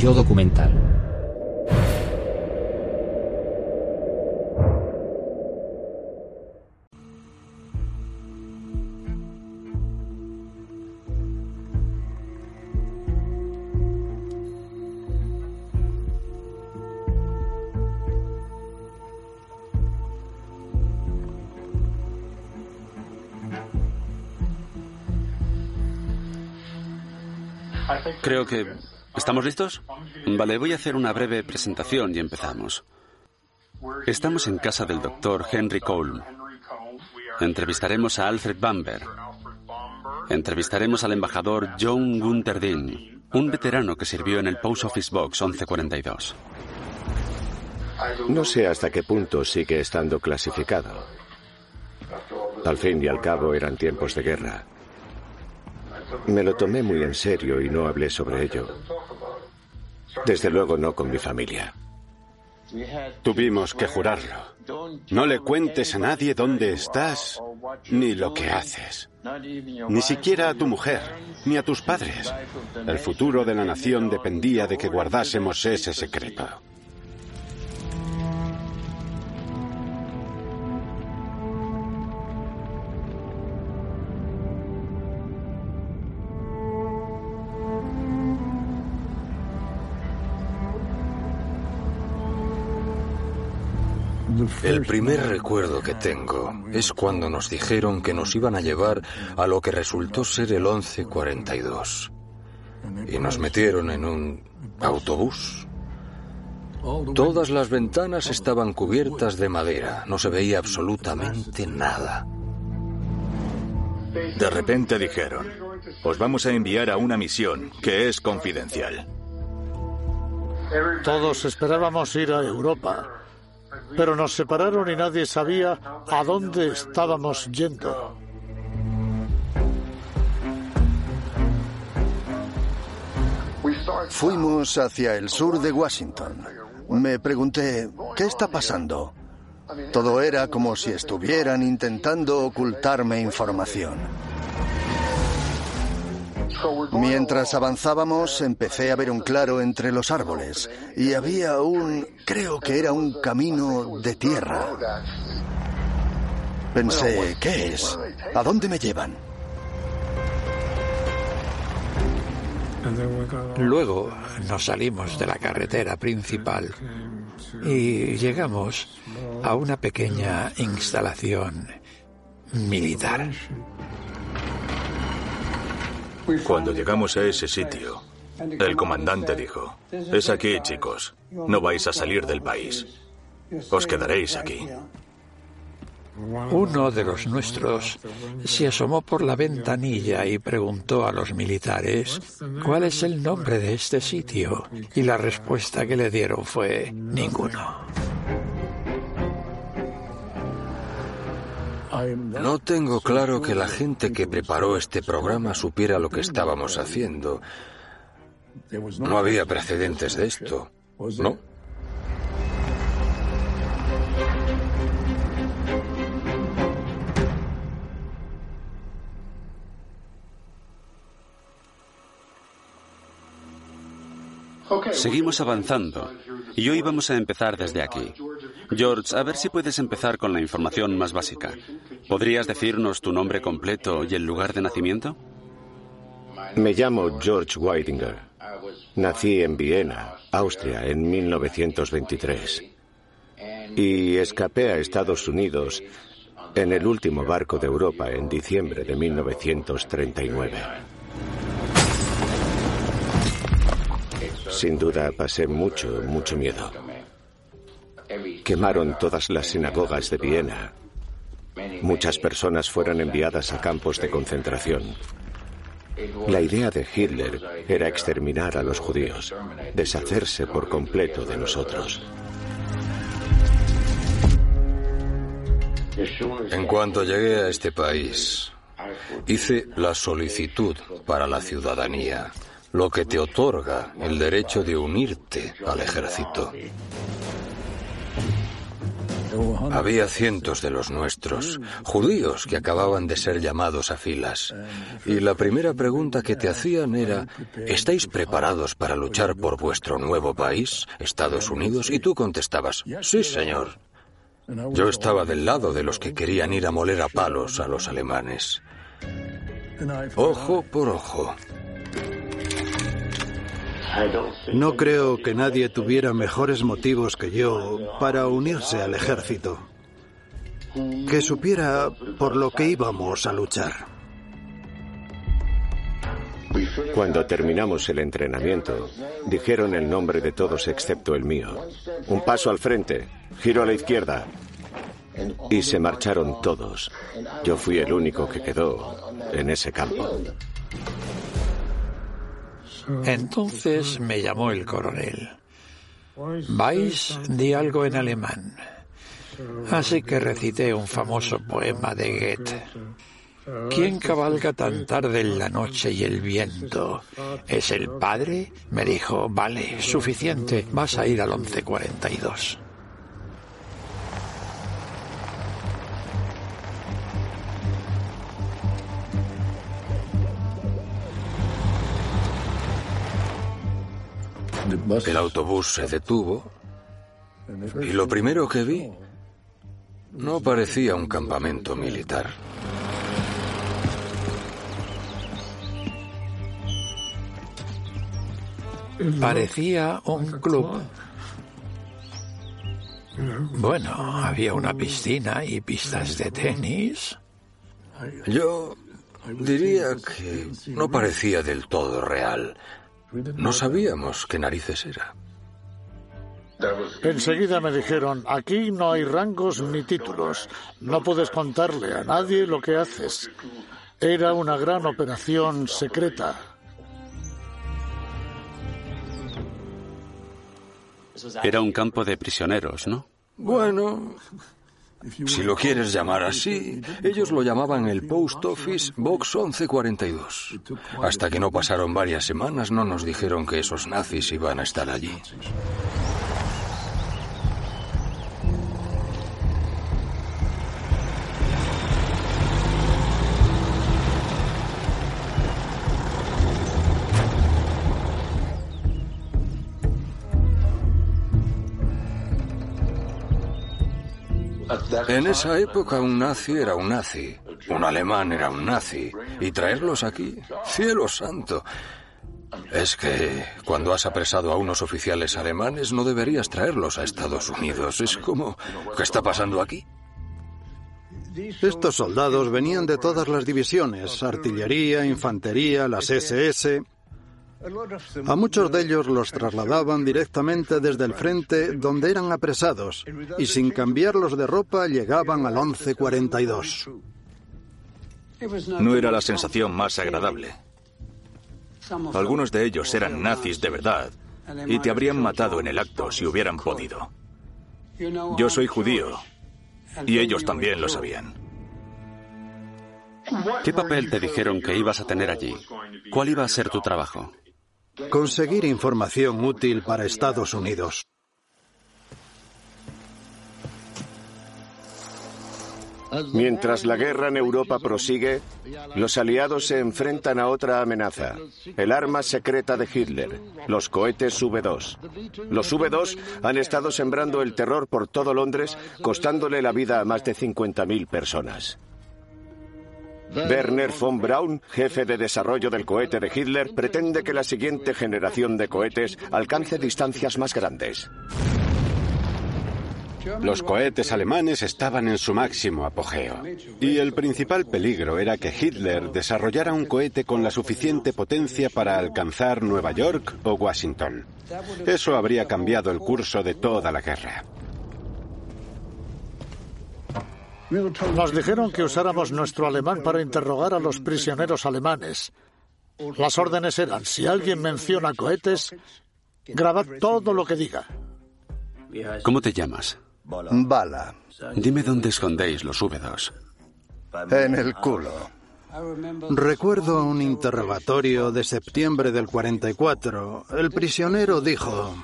Yo documental. Creo que... ¿Estamos listos? Vale, voy a hacer una breve presentación y empezamos. Estamos en casa del doctor Henry Cole. Entrevistaremos a Alfred Bamber. Entrevistaremos al embajador John Gunther Dean, un veterano que sirvió en el Post Office Box 1142. No sé hasta qué punto sigue estando clasificado. Al fin y al cabo eran tiempos de guerra. Me lo tomé muy en serio y no hablé sobre ello. Desde luego no con mi familia. Tuvimos que jurarlo. No le cuentes a nadie dónde estás ni lo que haces. Ni siquiera a tu mujer, ni a tus padres. El futuro de la nación dependía de que guardásemos ese secreto. El primer recuerdo que tengo es cuando nos dijeron que nos iban a llevar a lo que resultó ser el 1142. Y nos metieron en un autobús. Todas las ventanas estaban cubiertas de madera, no se veía absolutamente nada. De repente dijeron, os vamos a enviar a una misión que es confidencial. Todos esperábamos ir a Europa, pero nos separaron y nadie sabía a dónde estábamos yendo. Fuimos hacia el sur de Washington. Me pregunté, ¿qué está pasando? Todo era como si estuvieran intentando ocultarme información. Mientras avanzábamos, empecé a ver un claro entre los árboles y había un, creo que era un camino de tierra. Pensé, ¿qué es? ¿A dónde me llevan? Luego nos salimos de la carretera principal y llegamos a una pequeña instalación militar. Cuando llegamos a ese sitio, el comandante dijo, es aquí chicos, no vais a salir del país, os quedaréis aquí. Uno de los nuestros se asomó por la ventanilla y preguntó a los militares cuál es el nombre de este sitio y la respuesta que le dieron fue ninguno. No tengo claro que la gente que preparó este programa supiera lo que estábamos haciendo. No había precedentes de esto, ¿no? Seguimos avanzando y hoy vamos a empezar desde aquí. George, a ver si puedes empezar con la información más básica. ¿Podrías decirnos tu nombre completo y el lugar de nacimiento? Me llamo George Weidinger. Nací en Viena, Austria, en 1923. Y escapé a Estados Unidos en el último barco de Europa en diciembre de 1939. Sin duda pasé mucho, mucho miedo. Quemaron todas las sinagogas de Viena. Muchas personas fueron enviadas a campos de concentración. La idea de Hitler era exterminar a los judíos, deshacerse por completo de nosotros. En cuanto llegué a este país, hice la solicitud para la ciudadanía, lo que te otorga el derecho de unirte al ejército. Había cientos de los nuestros, judíos que acababan de ser llamados a filas. Y la primera pregunta que te hacían era, ¿estáis preparados para luchar por vuestro nuevo país, Estados Unidos? Y tú contestabas, sí, señor. Yo estaba del lado de los que querían ir a moler a palos a los alemanes. Ojo por ojo. No creo que nadie tuviera mejores motivos que yo para unirse al ejército. Que supiera por lo que íbamos a luchar. Cuando terminamos el entrenamiento, dijeron el nombre de todos excepto el mío. Un paso al frente, giro a la izquierda. Y se marcharon todos. Yo fui el único que quedó en ese campo. Entonces me llamó el coronel. Vais, di algo en alemán. Así que recité un famoso poema de Goethe. ¿Quién cabalga tan tarde en la noche y el viento? ¿Es el padre? Me dijo, vale, suficiente, vas a ir al 1142. El autobús se detuvo y lo primero que vi no parecía un campamento militar. Parecía un club. Bueno, había una piscina y pistas de tenis. Yo diría que no parecía del todo real. No sabíamos qué narices era. Enseguida me dijeron, aquí no hay rangos ni títulos, no puedes contarle a nadie lo que haces. Era una gran operación secreta. Era un campo de prisioneros, ¿no? Bueno, si lo quieres llamar así, ellos lo llamaban el Post Office Box 1142. Hasta que no pasaron varias semanas no nos dijeron que esos nazis iban a estar allí. En esa época un nazi era un nazi, un alemán era un nazi, y traerlos aquí, cielo santo. Es que cuando has apresado a unos oficiales alemanes no deberías traerlos a Estados Unidos. Es como, ¿qué está pasando aquí? Estos soldados venían de todas las divisiones, artillería, infantería, las SS. A muchos de ellos los trasladaban directamente desde el frente donde eran apresados y sin cambiarlos de ropa llegaban al 1142. No era la sensación más agradable. Algunos de ellos eran nazis de verdad y te habrían matado en el acto si hubieran podido. Yo soy judío y ellos también lo sabían. ¿Qué papel te dijeron que ibas a tener allí? ¿Cuál iba a ser tu trabajo? Conseguir información útil para Estados Unidos. Mientras la guerra en Europa prosigue, los aliados se enfrentan a otra amenaza, el arma secreta de Hitler, los cohetes V2. Los V2 han estado sembrando el terror por todo Londres, costándole la vida a más de 50.000 personas. Werner von Braun, jefe de desarrollo del cohete de Hitler, pretende que la siguiente generación de cohetes alcance distancias más grandes. Los cohetes alemanes estaban en su máximo apogeo. Y el principal peligro era que Hitler desarrollara un cohete con la suficiente potencia para alcanzar Nueva York o Washington. Eso habría cambiado el curso de toda la guerra. Nos dijeron que usáramos nuestro alemán para interrogar a los prisioneros alemanes. Las órdenes eran, si alguien menciona cohetes, grabad todo lo que diga. ¿Cómo te llamas? Bala. Dime dónde escondéis los V2. En el culo. Recuerdo un interrogatorio de septiembre del 44. El prisionero dijo,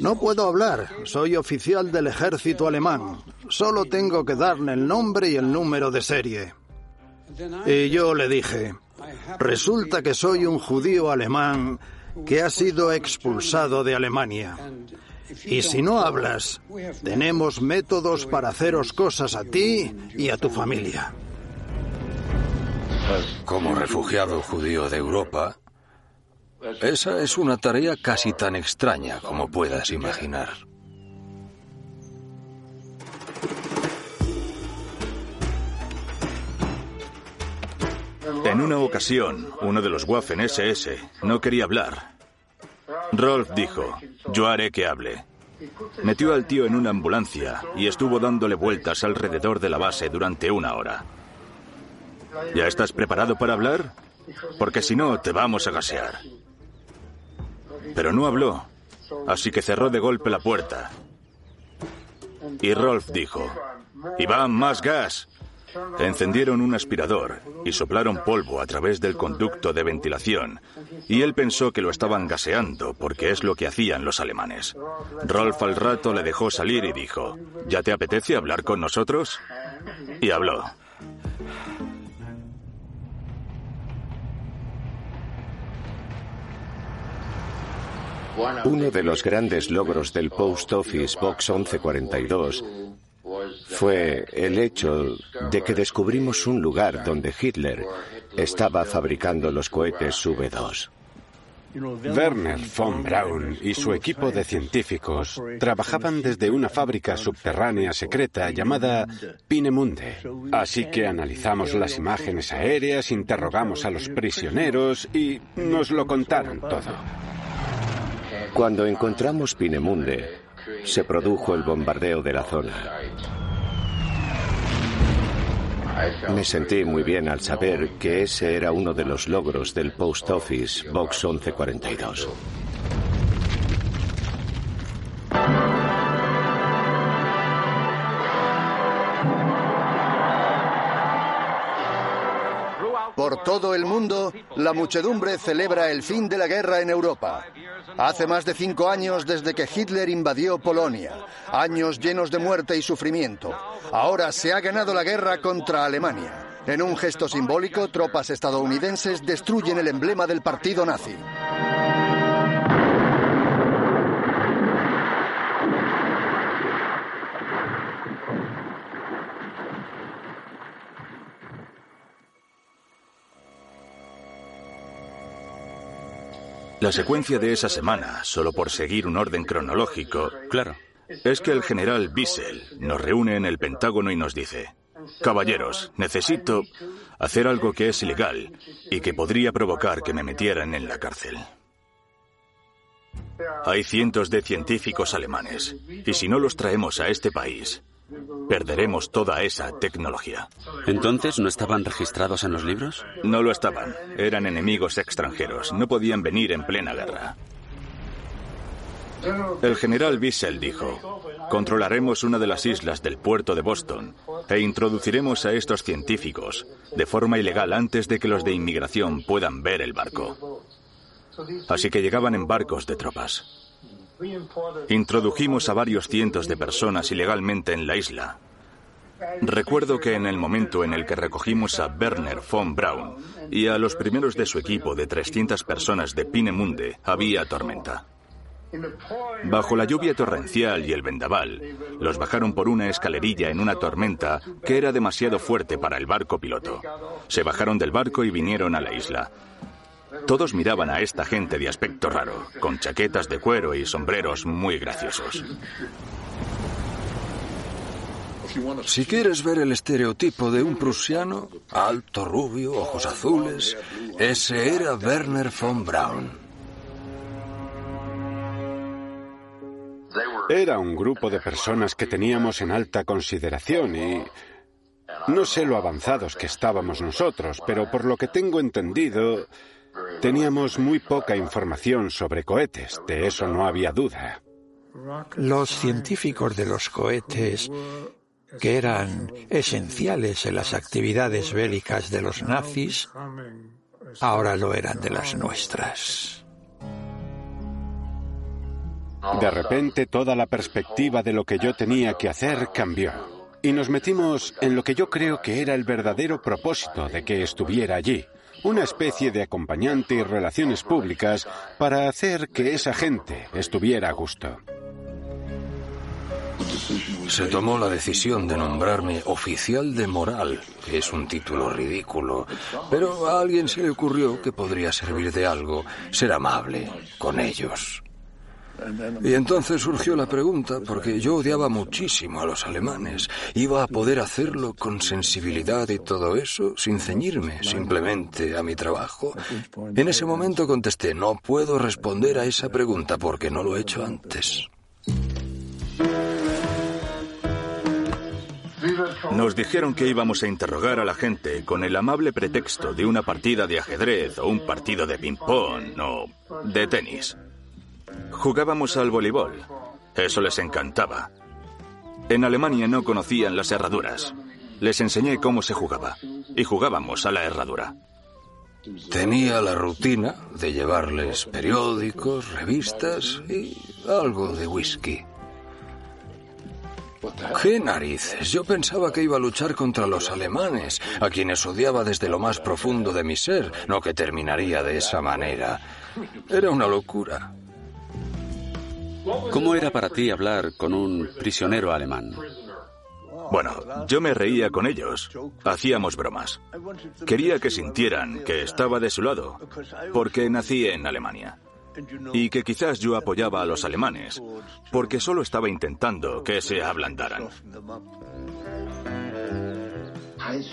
no puedo hablar, soy oficial del ejército alemán. Solo tengo que darle el nombre y el número de serie. Y yo le dije, resulta que soy un judío alemán que ha sido expulsado de Alemania. Y si no hablas, tenemos métodos para haceros cosas a ti y a tu familia. Como refugiado judío de Europa, esa es una tarea casi tan extraña como puedas imaginar. En una ocasión, uno de los Waffen SS no quería hablar. Rolf dijo, yo haré que hable. Metió al tío en una ambulancia y estuvo dándole vueltas alrededor de la base durante una hora. ¿Ya estás preparado para hablar? Porque si no, te vamos a gasear. Pero no habló, así que cerró de golpe la puerta. Y Rolf dijo, Iván, más gas. Encendieron un aspirador y soplaron polvo a través del conducto de ventilación, y él pensó que lo estaban gaseando porque es lo que hacían los alemanes. Rolf al rato le dejó salir y dijo, ¿ya te apetece hablar con nosotros? Y habló. Uno de los grandes logros del Post Office Box 1142 fue el hecho de que descubrimos un lugar donde Hitler estaba fabricando los cohetes V2. Werner von Braun y su equipo de científicos trabajaban desde una fábrica subterránea secreta llamada Pinemunde. Así que analizamos las imágenes aéreas, interrogamos a los prisioneros y nos lo contaron todo. Cuando encontramos Pinemunde, se produjo el bombardeo de la zona. Me sentí muy bien al saber que ese era uno de los logros del Post Office Box 1142. Todo el mundo, la muchedumbre celebra el fin de la guerra en Europa. Hace más de cinco años desde que Hitler invadió Polonia, años llenos de muerte y sufrimiento. Ahora se ha ganado la guerra contra Alemania. En un gesto simbólico, tropas estadounidenses destruyen el emblema del partido nazi. La secuencia de esa semana, solo por seguir un orden cronológico, claro, es que el general Wiesel nos reúne en el Pentágono y nos dice, Caballeros, necesito hacer algo que es ilegal y que podría provocar que me metieran en la cárcel. Hay cientos de científicos alemanes y si no los traemos a este país, perderemos toda esa tecnología. ¿Entonces no estaban registrados en los libros? No lo estaban. Eran enemigos extranjeros. No podían venir en plena guerra. El general Wiesel dijo, controlaremos una de las islas del puerto de Boston e introduciremos a estos científicos de forma ilegal antes de que los de inmigración puedan ver el barco. Así que llegaban en barcos de tropas. Introdujimos a varios cientos de personas ilegalmente en la isla Recuerdo que en el momento en el que recogimos a Werner von Braun y a los primeros de su equipo de 300 personas de Pinemunde había tormenta. Bajo la lluvia torrencial y el vendaval, los bajaron por una escalerilla en una tormenta que era demasiado fuerte para el barco piloto. Se bajaron del barco y vinieron a la isla. Todos miraban a esta gente de aspecto raro, con chaquetas de cuero y sombreros muy graciosos. Si quieres ver el estereotipo de un prusiano, alto, rubio, ojos azules, ese era Werner von Braun. Era un grupo de personas que teníamos en alta consideración y no sé lo avanzados que estábamos nosotros, pero por lo que tengo entendido, teníamos muy poca información sobre cohetes, de eso no había duda. Los científicos de los cohetes que eran esenciales en las actividades bélicas de los nazis, ahora lo eran de las nuestras. De repente toda la perspectiva de lo que yo tenía que hacer cambió. Y nos metimos en lo que yo creo que era el verdadero propósito de que estuviera allí. Una especie de acompañante y relaciones públicas para hacer que esa gente estuviera a gusto. Se tomó la decisión de nombrarme oficial de moral, que es un título ridículo, pero a alguien se le ocurrió que podría servir de algo ser amable con ellos. Y entonces surgió la pregunta, porque yo odiaba muchísimo a los alemanes. ¿Iba a poder hacerlo con sensibilidad y todo eso, sin ceñirme simplemente a mi trabajo? En ese momento contesté, no puedo responder a esa pregunta porque no lo he hecho antes. Nos dijeron que íbamos a interrogar a la gente con el amable pretexto de una partida de ajedrez o un partido de ping-pong o de tenis. Jugábamos al voleibol. Eso les encantaba. En Alemania no conocían las herraduras. Les enseñé cómo se jugaba. Y jugábamos a la herradura. Tenía la rutina de llevarles periódicos, revistas y algo de whisky. ¿Qué narices? Yo pensaba que iba a luchar contra los alemanes, a quienes odiaba desde lo más profundo de mi ser, no que terminaría de esa manera. Era una locura. ¿Cómo era para ti hablar con un prisionero alemán? Bueno, yo me reía con ellos. Hacíamos bromas. Quería que sintieran que estaba de su lado, porque nací en Alemania. Y que quizás yo apoyaba a los alemanes, porque solo estaba intentando que se ablandaran.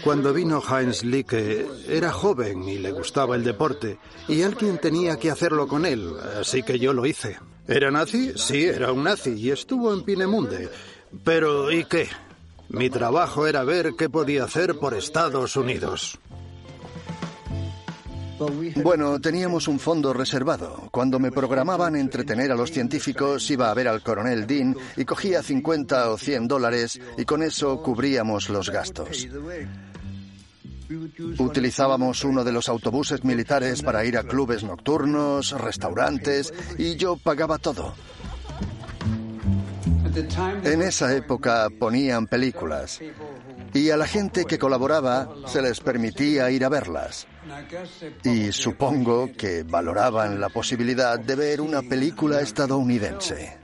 Cuando vino Heinz Licke, era joven y le gustaba el deporte, y alguien tenía que hacerlo con él, así que yo lo hice. ¿Era nazi? Sí, era un nazi, y estuvo en Pinemunde. Pero, ¿y qué? Mi trabajo era ver qué podía hacer por Estados Unidos. Bueno, teníamos un fondo reservado. Cuando me programaban entretener a los científicos, iba a ver al coronel Dean y cogía 50 o 100 dólares y con eso cubríamos los gastos. Utilizábamos uno de los autobuses militares para ir a clubes nocturnos, restaurantes y yo pagaba todo. En esa época ponían películas y a la gente que colaboraba se les permitía ir a verlas. Y supongo que valoraban la posibilidad de ver una película estadounidense.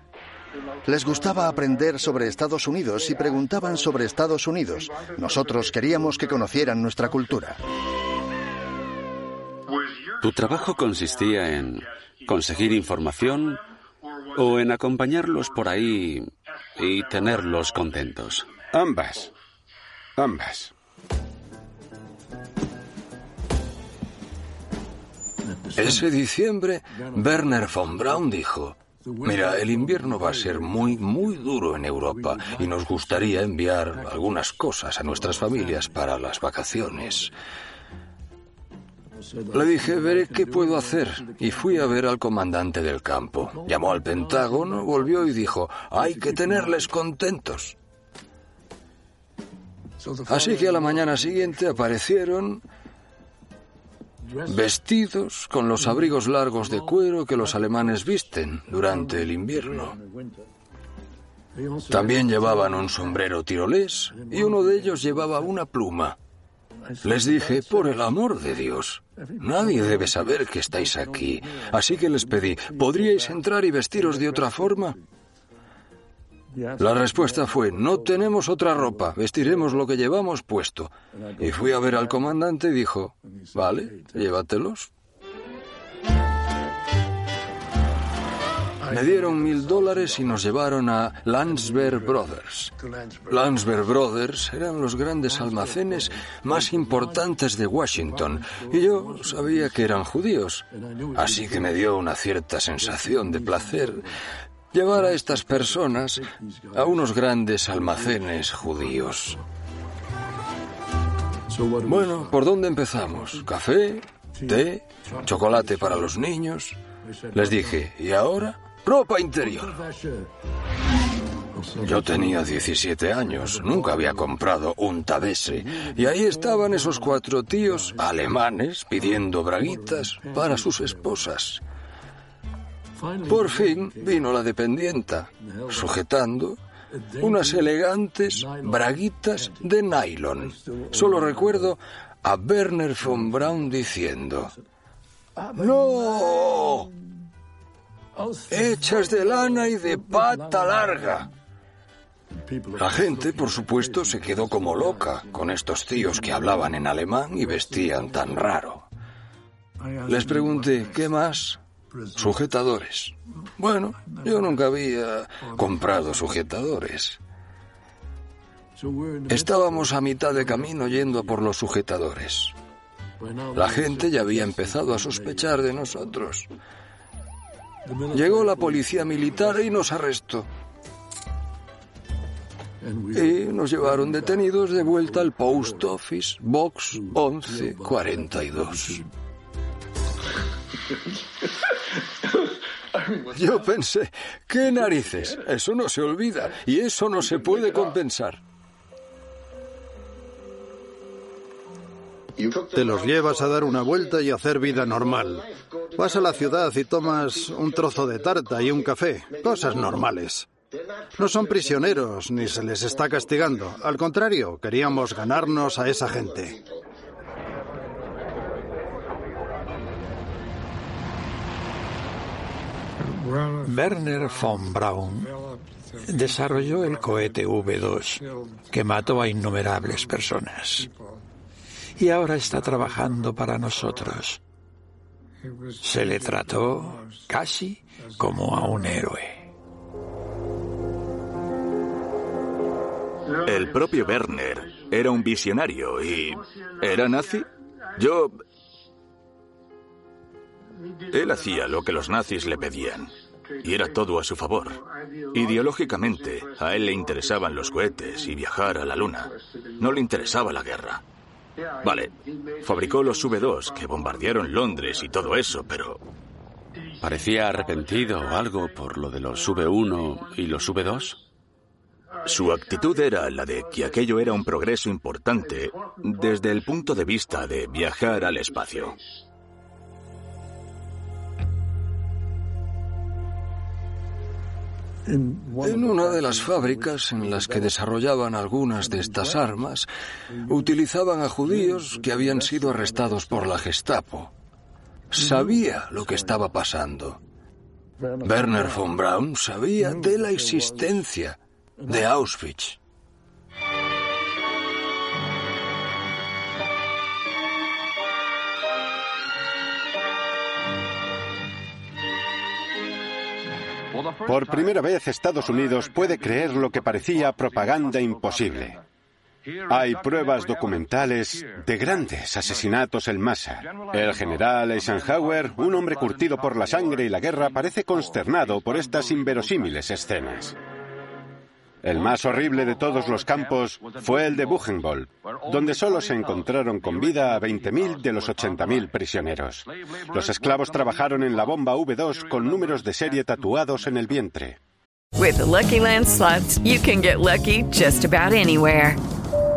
Les gustaba aprender sobre Estados Unidos y preguntaban sobre Estados Unidos. Nosotros queríamos que conocieran nuestra cultura. ¿Tu trabajo consistía en conseguir información o en acompañarlos por ahí y tenerlos contentos? Ambas. Ambas. Ese diciembre, Werner von Braun dijo, Mira, el invierno va a ser muy, muy duro en Europa y nos gustaría enviar algunas cosas a nuestras familias para las vacaciones. Le dije, veré qué puedo hacer. Y fui a ver al comandante del campo. Llamó al Pentágono, volvió y dijo, hay que tenerles contentos. Así que a la mañana siguiente aparecieron vestidos con los abrigos largos de cuero que los alemanes visten durante el invierno. También llevaban un sombrero tirolés y uno de ellos llevaba una pluma. Les dije, por el amor de Dios, nadie debe saber que estáis aquí. Así que les pedí, ¿podríais entrar y vestiros de otra forma? La respuesta fue, no tenemos otra ropa, vestiremos lo que llevamos puesto. Y fui a ver al comandante y dijo, vale, llévatelos. Me dieron mil dólares y nos llevaron a Landsberg Brothers. Landsberg Brothers eran los grandes almacenes más importantes de Washington y yo sabía que eran judíos. Así que me dio una cierta sensación de placer llevar a estas personas a unos grandes almacenes judíos. Bueno, ¿por dónde empezamos? ¿Café? ¿Té? ¿Chocolate para los niños? Les dije, ¿y ahora? Ropa interior. Yo tenía 17 años, nunca había comprado un tabese, y ahí estaban esos cuatro tíos alemanes pidiendo braguitas para sus esposas. Por fin vino la dependienta, sujetando unas elegantes braguitas de nylon. Solo recuerdo a Werner von Braun diciendo, ¡No! Hechas de lana y de pata larga. La gente, por supuesto, se quedó como loca con estos tíos que hablaban en alemán y vestían tan raro. Les pregunté, ¿qué más? Sujetadores. Bueno, yo nunca había comprado sujetadores. Estábamos a mitad de camino yendo por los sujetadores. La gente ya había empezado a sospechar de nosotros. Llegó la policía militar y nos arrestó. Y nos llevaron detenidos de vuelta al Post Office, Box 1142. Yo pensé, ¿qué narices? Eso no se olvida y eso no se puede compensar. Te los llevas a dar una vuelta y hacer vida normal. Vas a la ciudad y tomas un trozo de tarta y un café. Cosas normales. No son prisioneros ni se les está castigando. Al contrario, queríamos ganarnos a esa gente. Werner von Braun desarrolló el cohete V2 que mató a innumerables personas. Y ahora está trabajando para nosotros. Se le trató casi como a un héroe. El propio Werner era un visionario y... ¿Era nazi? Yo... Él hacía lo que los nazis le pedían. Y era todo a su favor. Ideológicamente, a él le interesaban los cohetes y viajar a la Luna. No le interesaba la guerra. Vale, fabricó los V2 que bombardearon Londres y todo eso, pero... ¿Parecía arrepentido o algo por lo de los V1 y los V2? Su actitud era la de que aquello era un progreso importante desde el punto de vista de viajar al espacio. En una de las fábricas en las que desarrollaban algunas de estas armas, utilizaban a judíos que habían sido arrestados por la Gestapo. Sabía lo que estaba pasando. Werner von Braun sabía de la existencia de Auschwitz. Por primera vez Estados Unidos puede creer lo que parecía propaganda imposible. Hay pruebas documentales de grandes asesinatos en masa. El general Eisenhower, un hombre curtido por la sangre y la guerra, parece consternado por estas inverosímiles escenas. El más horrible de todos los campos fue el de Buchenwald, donde solo se encontraron con vida a 20.000 de los 80.000 prisioneros. Los esclavos trabajaron en la bomba V2 con números de serie tatuados en el vientre. With the Lucky Land slots, you can get lucky just about anywhere.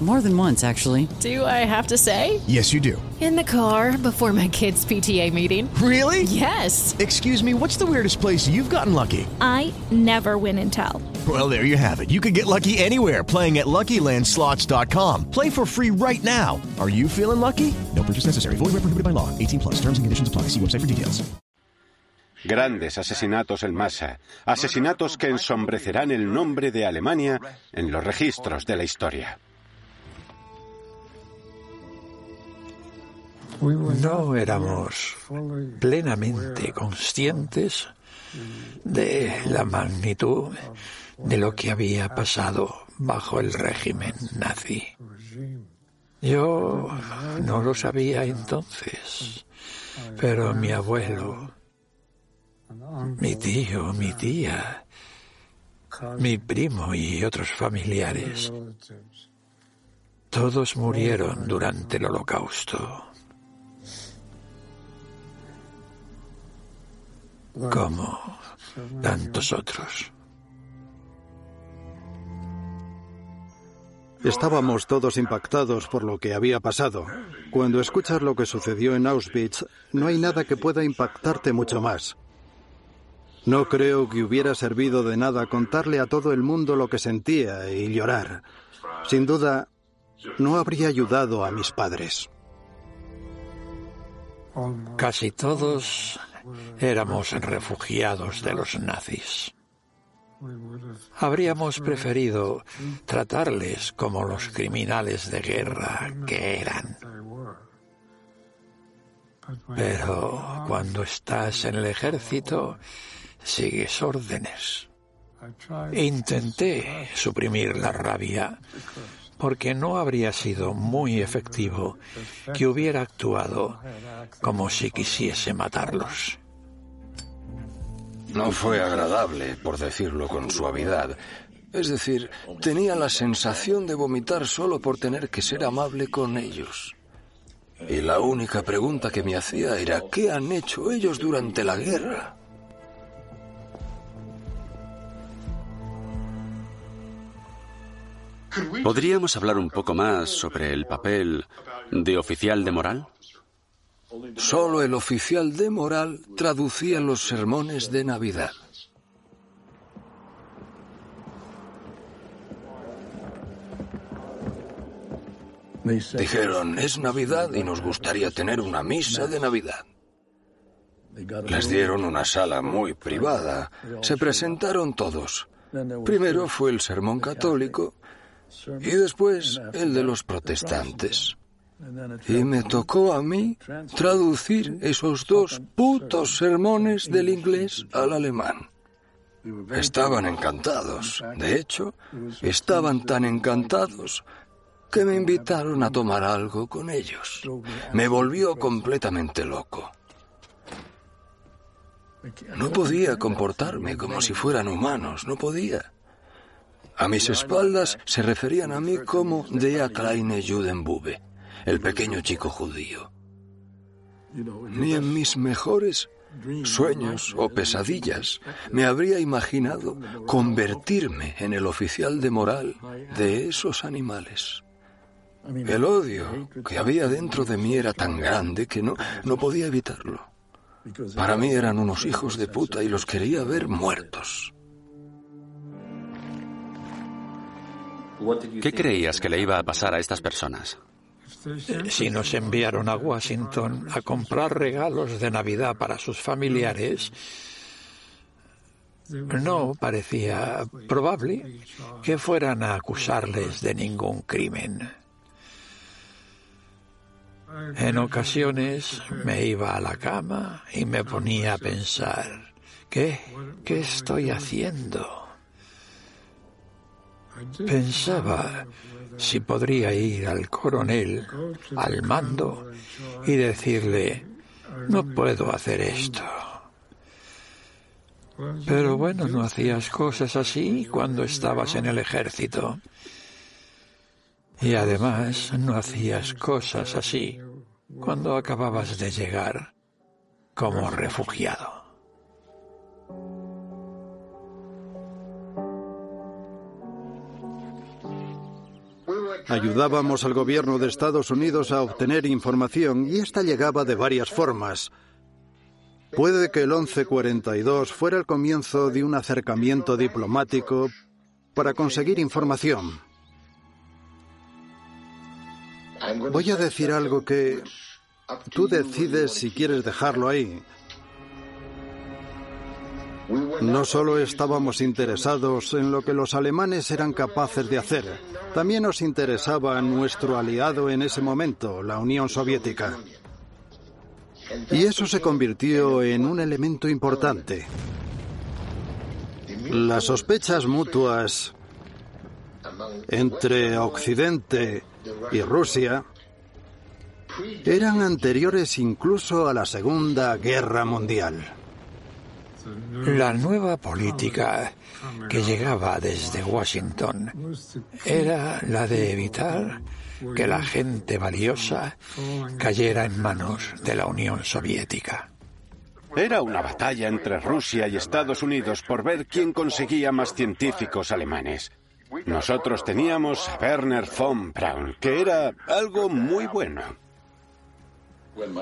More than once, actually. Do I have to say? Yes, you do. In the car before my kids' PTA meeting. Really? Yes. Excuse me, what's the weirdest place you've gotten lucky? I never win and tell. Well, there you have it. You can get lucky anywhere playing at LuckyLandSlots.com. Play for free right now. Are you feeling lucky? No purchase necessary. Void where prohibited by law. 18 plus. Terms and conditions apply. See website for details. Grandes asesinatos en masa. Asesinatos que ensombrecerán el nombre de Alemania en los registros de la historia. No éramos plenamente conscientes de la magnitud de lo que había pasado bajo el régimen nazi. Yo no lo sabía entonces, pero mi abuelo, mi tío, mi tía, mi primo y otros familiares, todos murieron durante el holocausto. Como tantos otros. Estábamos todos impactados por lo que había pasado. Cuando escuchas lo que sucedió en Auschwitz, no hay nada que pueda impactarte mucho más. No creo que hubiera servido de nada contarle a todo el mundo lo que sentía y llorar. Sin duda, no habría ayudado a mis padres. Casi todos éramos refugiados de los nazis. Habríamos preferido tratarles como los criminales de guerra que eran. Pero cuando estás en el ejército, sigues órdenes. Intenté suprimir la rabia porque no habría sido muy efectivo que hubiera actuado como si quisiese matarlos. No fue agradable, por decirlo con suavidad. Es decir, tenía la sensación de vomitar solo por tener que ser amable con ellos. Y la única pregunta que me hacía era, ¿qué han hecho ellos durante la guerra? ¿Podríamos hablar un poco más sobre el papel de oficial de moral? Solo el oficial de moral traducía los sermones de Navidad. Dijeron, es Navidad y nos gustaría tener una misa de Navidad. Les dieron una sala muy privada. Se presentaron todos. Primero fue el sermón católico y después el de los protestantes. Y me tocó a mí traducir esos dos putos sermones del inglés al alemán. Estaban encantados. De hecho, estaban tan encantados que me invitaron a tomar algo con ellos. Me volvió completamente loco. No podía comportarme como si fueran humanos, no podía. A mis espaldas se referían a mí como Der kleine Judenbube, el pequeño chico judío. Ni en mis mejores sueños o pesadillas me habría imaginado convertirme en el oficial de moral de esos animales. El odio que había dentro de mí era tan grande que no, no podía evitarlo. Para mí eran unos hijos de puta y los quería ver muertos. ¿Qué creías que le iba a pasar a estas personas? Si nos enviaron a Washington a comprar regalos de Navidad para sus familiares, no parecía probable que fueran a acusarles de ningún crimen. En ocasiones me iba a la cama y me ponía a pensar, ¿qué? ¿Qué estoy haciendo? Pensaba si podría ir al coronel, al mando, y decirle, no puedo hacer esto. Pero bueno, no hacías cosas así cuando estabas en el ejército. Y además no hacías cosas así cuando acababas de llegar como refugiado. Ayudábamos al gobierno de Estados Unidos a obtener información y esta llegaba de varias formas. Puede que el 1142 fuera el comienzo de un acercamiento diplomático para conseguir información. Voy a decir algo que tú decides si quieres dejarlo ahí. No solo estábamos interesados en lo que los alemanes eran capaces de hacer, también nos interesaba nuestro aliado en ese momento, la Unión Soviética. Y eso se convirtió en un elemento importante. Las sospechas mutuas entre Occidente y Rusia eran anteriores incluso a la Segunda Guerra Mundial. La nueva política que llegaba desde Washington era la de evitar que la gente valiosa cayera en manos de la Unión Soviética. Era una batalla entre Rusia y Estados Unidos por ver quién conseguía más científicos alemanes. Nosotros teníamos a Werner von Braun, que era algo muy bueno.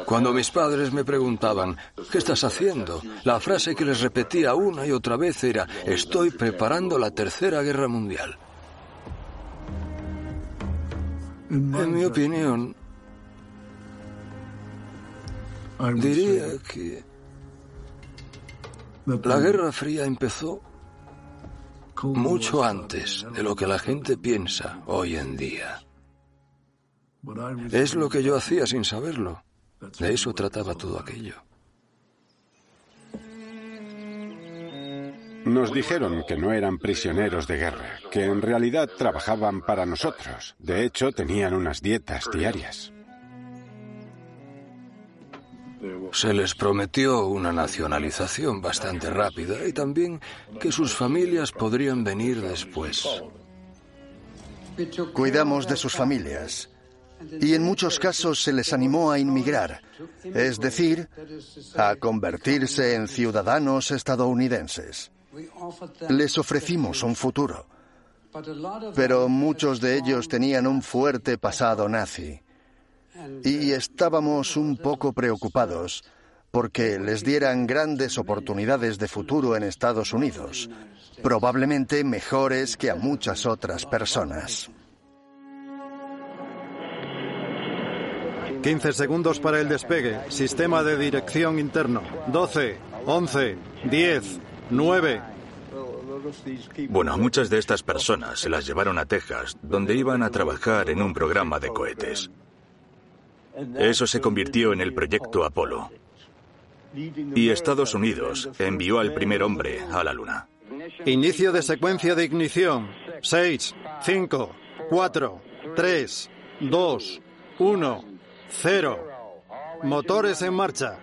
Cuando mis padres me preguntaban, ¿qué estás haciendo? La frase que les repetía una y otra vez era, estoy preparando la Tercera Guerra Mundial. En mi opinión, diría que la Guerra Fría empezó mucho antes de lo que la gente piensa hoy en día. Es lo que yo hacía sin saberlo. De eso trataba todo aquello. Nos dijeron que no eran prisioneros de guerra, que en realidad trabajaban para nosotros. De hecho, tenían unas dietas diarias. Se les prometió una nacionalización bastante rápida y también que sus familias podrían venir después. Cuidamos de sus familias y en muchos casos se les animó a inmigrar, es decir, a convertirse en ciudadanos estadounidenses. Les ofrecimos un futuro, pero muchos de ellos tenían un fuerte pasado nazi y estábamos un poco preocupados porque les dieran grandes oportunidades de futuro en Estados Unidos, probablemente mejores que a muchas otras personas. 15 segundos para el despegue. Sistema de dirección interno. 12, 11, 10, 9. Bueno, muchas de estas personas se las llevaron a Texas, donde iban a trabajar en un programa de cohetes. Eso se convirtió en el proyecto Apolo. Y Estados Unidos envió al primer hombre a la Luna. Inicio de secuencia de ignición. 6, 5, 4, 3, 2, 1. Cero. Motores en marcha.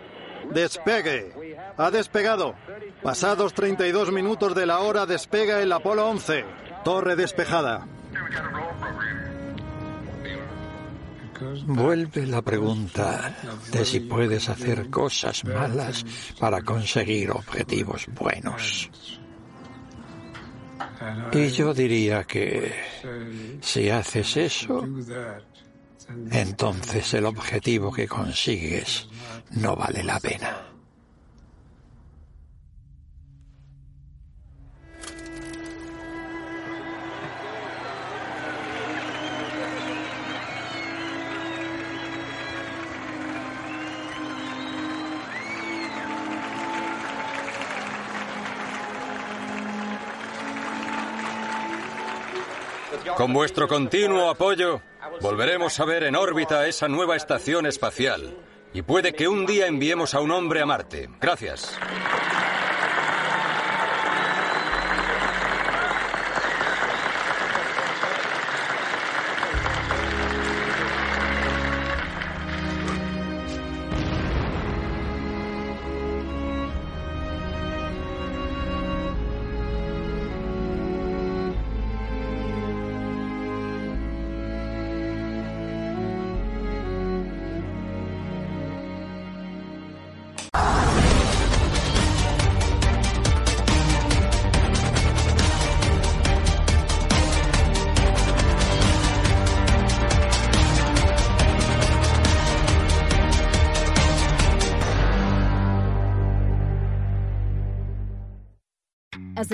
Despegue. Ha despegado. Pasados 32 minutos de la hora despega el Apolo 11. Torre despejada. Vuelve la pregunta de si puedes hacer cosas malas para conseguir objetivos buenos. Y yo diría que si haces eso, entonces el objetivo que consigues no vale la pena. Con vuestro continuo apoyo, volveremos a ver en órbita esa nueva estación espacial. Y puede que un día enviemos a un hombre a Marte. Gracias.